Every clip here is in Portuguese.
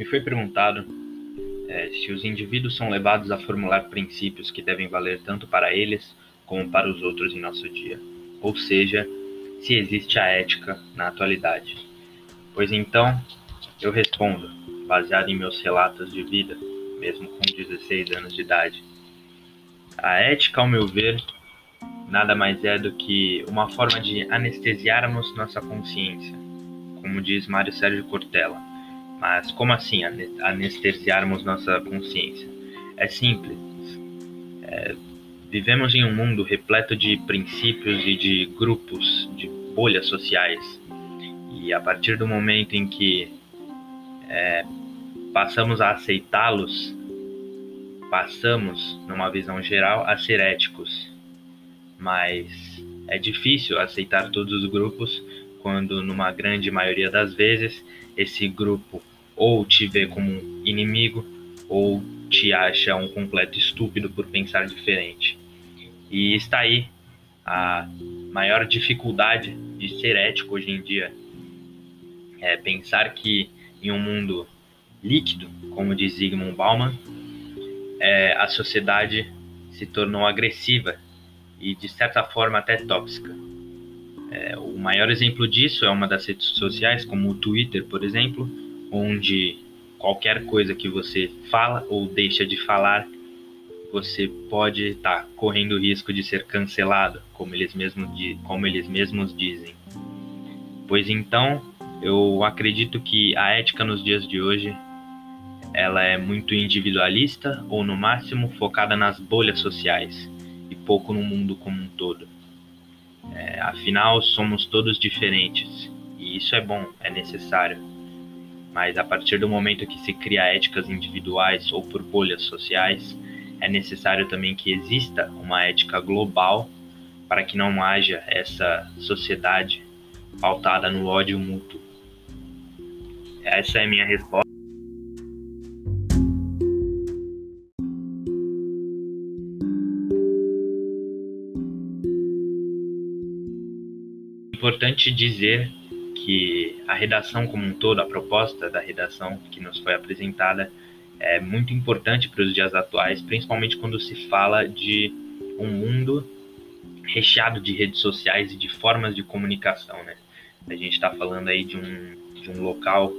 Me foi perguntado é, se os indivíduos são levados a formular princípios que devem valer tanto para eles como para os outros em nosso dia, ou seja, se existe a ética na atualidade. Pois então, eu respondo, baseado em meus relatos de vida, mesmo com 16 anos de idade. A ética, ao meu ver, nada mais é do que uma forma de anestesiarmos nossa consciência, como diz Mário Sérgio Cortella. Mas como assim anestesiarmos nossa consciência? É simples. É, vivemos em um mundo repleto de princípios e de grupos, de bolhas sociais. E a partir do momento em que é, passamos a aceitá-los, passamos, numa visão geral, a ser éticos. Mas é difícil aceitar todos os grupos quando, numa grande maioria das vezes, esse grupo ou te vê como um inimigo ou te acha um completo estúpido por pensar diferente. E está aí a maior dificuldade de ser ético hoje em dia. É pensar que em um mundo líquido, como diz Zygmunt Bauman, é, a sociedade se tornou agressiva e de certa forma até tóxica. É, o maior exemplo disso é uma das redes sociais, como o Twitter, por exemplo, onde qualquer coisa que você fala ou deixa de falar, você pode estar tá correndo o risco de ser cancelado, como eles, mesmos, como eles mesmos dizem. Pois então, eu acredito que a ética nos dias de hoje ela é muito individualista ou no máximo focada nas bolhas sociais e pouco no mundo como um todo. É, afinal, somos todos diferentes e isso é bom, é necessário mas a partir do momento que se cria éticas individuais ou por bolhas sociais, é necessário também que exista uma ética global para que não haja essa sociedade pautada no ódio mútuo. Essa é a minha resposta. Importante dizer que a redação como um todo, a proposta da redação que nos foi apresentada, é muito importante para os dias atuais, principalmente quando se fala de um mundo recheado de redes sociais e de formas de comunicação, né? A gente está falando aí de um, de um local,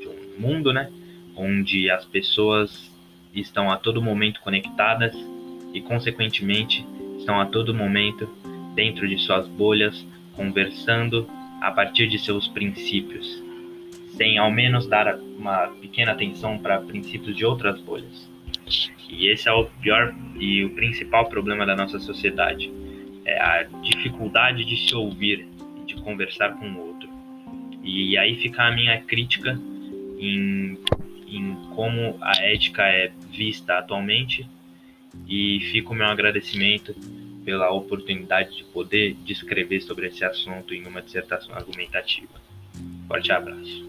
de um mundo, né? Onde as pessoas estão a todo momento conectadas e, consequentemente, estão a todo momento dentro de suas bolhas, conversando a partir de seus princípios, sem ao menos dar uma pequena atenção para princípios de outras bolhas. E esse é o pior e o principal problema da nossa sociedade, é a dificuldade de se ouvir de conversar com o outro. E aí fica a minha crítica em, em como a ética é vista atualmente e fica o meu agradecimento pela oportunidade de poder descrever sobre esse assunto em uma dissertação argumentativa. Forte abraço.